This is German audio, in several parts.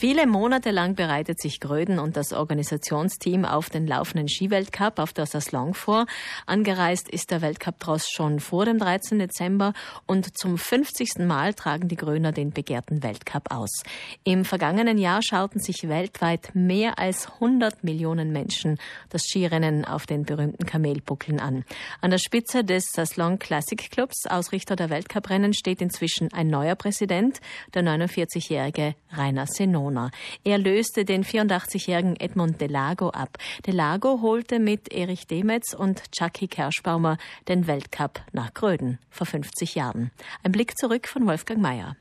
Viele Monate lang bereitet sich Gröden und das Organisationsteam auf den laufenden Skiweltcup auf der Saslong vor. Angereist ist der Weltcup-Tross schon vor dem 13. Dezember und zum 50. Mal tragen die Gröner den begehrten Weltcup aus. Im vergangenen Jahr schauten sich weltweit mehr als 100 Millionen Menschen das Skirennen auf den berühmten Kamelbuckeln an. An der Spitze des Saslong Classic Clubs, Ausrichter der Weltcuprennen, steht inzwischen ein neuer Präsident, der 49-jährige Rainer Senon. Barcelona. Er löste den 84-jährigen Edmund Delago ab. Delago holte mit Erich Demetz und Chucky Kerschbaumer den Weltcup nach Gröden vor 50 Jahren. Ein Blick zurück von Wolfgang Mayer.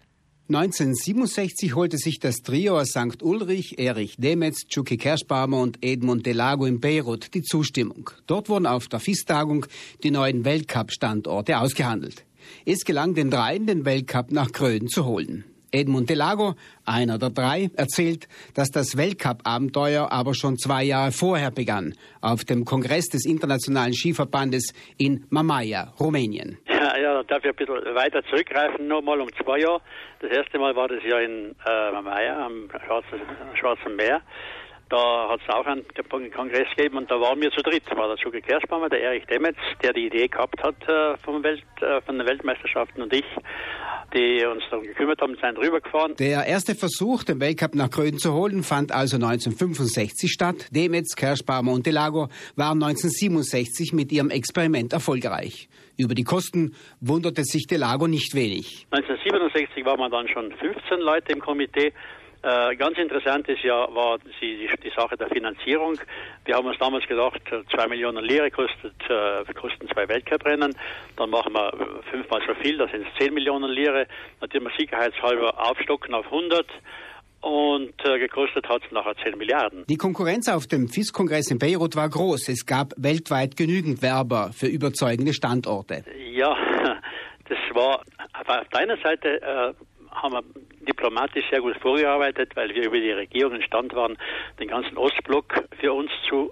1967 holte sich das Trio aus St. Ulrich, Erich Demetz, Chucky Kerschbaumer und Edmund Delago in Beirut die Zustimmung. Dort wurden auf der FIS-Tagung die neuen Weltcup-Standorte ausgehandelt. Es gelang den dreien, den Weltcup nach Gröden zu holen. Edmund Delago, einer der drei, erzählt, dass das Weltcup-Abenteuer aber schon zwei Jahre vorher begann, auf dem Kongress des Internationalen Skiverbandes in Mamaia, Rumänien. Ja, ja, darf ich ein bisschen weiter zurückgreifen, nochmal um zwei Jahre. Das erste Mal war das ja in äh, Mamaia am Schwarzen, Schwarzen Meer. Da hat es auch einen Kongress gegeben und da waren wir zu dritt. War der Schuke Kerschbaumer, der Erich Demetz, der die Idee gehabt hat äh, vom Welt, äh, von den Weltmeisterschaften und ich die uns darum gekümmert haben, sind rübergefahren. Der erste Versuch, den Weltcup nach Gröden zu holen, fand also 1965 statt. Demetz, Kerschbaumer und Delago waren 1967 mit ihrem Experiment erfolgreich. Über die Kosten wunderte sich Delago nicht wenig. 1967 waren wir dann schon 15 Leute im Komitee äh, ganz interessant ist ja, war die, die, die, Sache der Finanzierung. Wir haben uns damals gedacht, zwei Millionen Lire kostet, äh, kosten zwei Weltcuprennen. Dann machen wir fünfmal so viel, das sind zehn Millionen Lire. Natürlich wir sicherheitshalber aufstocken auf 100 und äh, gekostet hat es nachher 10 Milliarden. Die Konkurrenz auf dem FIS-Kongress in Beirut war groß. Es gab weltweit genügend Werber für überzeugende Standorte. Ja, das war auf deiner Seite äh, haben wir diplomatisch sehr gut vorgearbeitet, weil wir über die Regierung in Stand waren, den ganzen Ostblock für uns zu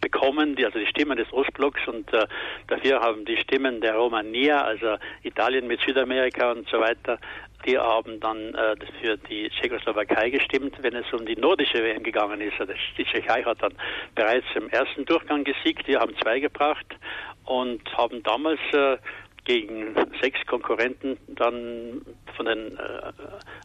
bekommen, die, also die Stimmen des Ostblocks und äh, dafür haben die Stimmen der Romania, also Italien mit Südamerika und so weiter, die haben dann äh, für die Tschechoslowakei gestimmt, wenn es um die nordische WM gegangen ist. Also die Tschechei hat dann bereits im ersten Durchgang gesiegt, wir haben zwei gebracht und haben damals äh, gegen sechs Konkurrenten dann von den äh,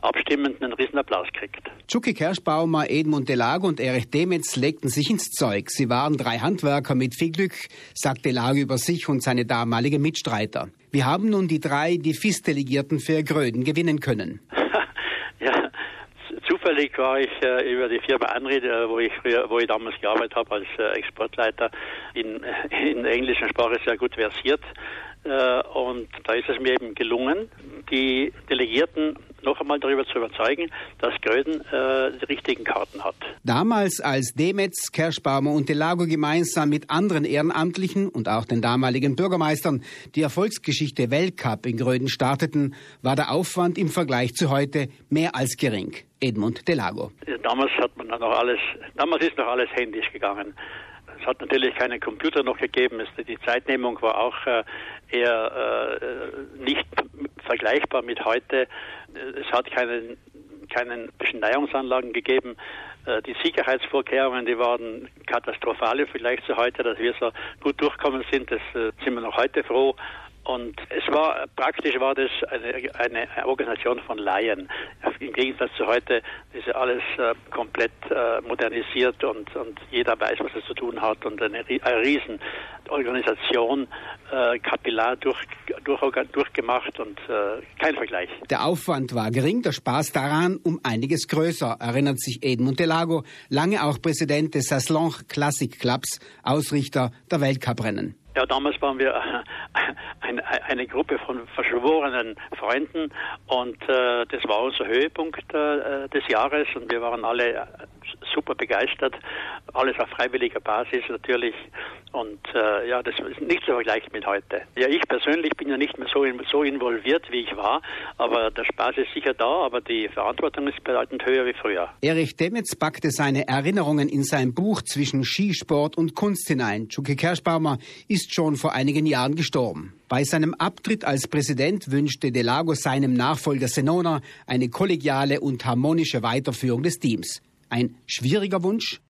Abstimmenden einen Riesenapplaus kriegt. Tschuki Kerschbaumer, Edmund Delago und Erich Demetz legten sich ins Zeug. Sie waren drei Handwerker mit viel Glück, sagt Delago über sich und seine damalige Mitstreiter. Wir haben nun die drei die FIS-Delegierten für Gröden gewinnen können. ja, zufällig war ich äh, über die Firma Anrid, äh, wo ich früher, wo ich damals gearbeitet habe als äh, Exportleiter in, in der englischen Sprache sehr gut versiert. Äh, und da ist es mir eben gelungen, die Delegierten noch einmal darüber zu überzeugen, dass Gröden äh, die richtigen Karten hat. Damals, als Demetz, Kerschbaumer und Delago gemeinsam mit anderen Ehrenamtlichen und auch den damaligen Bürgermeistern die Erfolgsgeschichte Weltcup in Gröden starteten, war der Aufwand im Vergleich zu heute mehr als gering. Edmund Delago. Damals hat man noch alles, damals ist noch alles händisch gegangen. Es hat natürlich keinen Computer noch gegeben. Die Zeitnehmung war auch äh, eher äh, nicht vergleichbar mit heute. Es hat keinen keinen Beschneiungsanlagen gegeben. Äh, die Sicherheitsvorkehrungen, die waren katastrophal im Vergleich zu heute, dass wir so gut durchkommen sind. Das sind wir noch heute froh. Und es war praktisch war das eine, eine Organisation von Laien. Im Gegensatz zu heute ist alles äh, komplett äh, modernisiert und, und jeder weiß, was er zu tun hat und eine, eine Riesenorganisation äh, kapillar durch, durch, durchgemacht und äh, kein Vergleich. Der Aufwand war gering, der Spaß daran um einiges größer, erinnert sich Edmund Delago, lange auch Präsident des Saslong Classic Clubs, Ausrichter der Weltcuprennen. Ja, damals waren wir eine, eine Gruppe von verschworenen Freunden und äh, das war unser Höhepunkt äh, des Jahres und wir waren alle super begeistert, alles auf freiwilliger Basis natürlich Und äh, ja, das ist nicht zu vergleichen mit heute. Ja, ich persönlich bin ja nicht mehr so, so involviert, wie ich war, aber der Spaß ist sicher da, aber die Verantwortung ist bedeutend höher wie früher. Erich Demetz packte seine Erinnerungen in sein Buch zwischen Skisport und Kunst hinein. Tschuki Kerschbaumer ist schon vor einigen Jahren gestorben. Bei seinem Abtritt als Präsident wünschte Delago seinem Nachfolger Senona eine kollegiale und harmonische Weiterführung des Teams. Ein schwieriger Wunsch,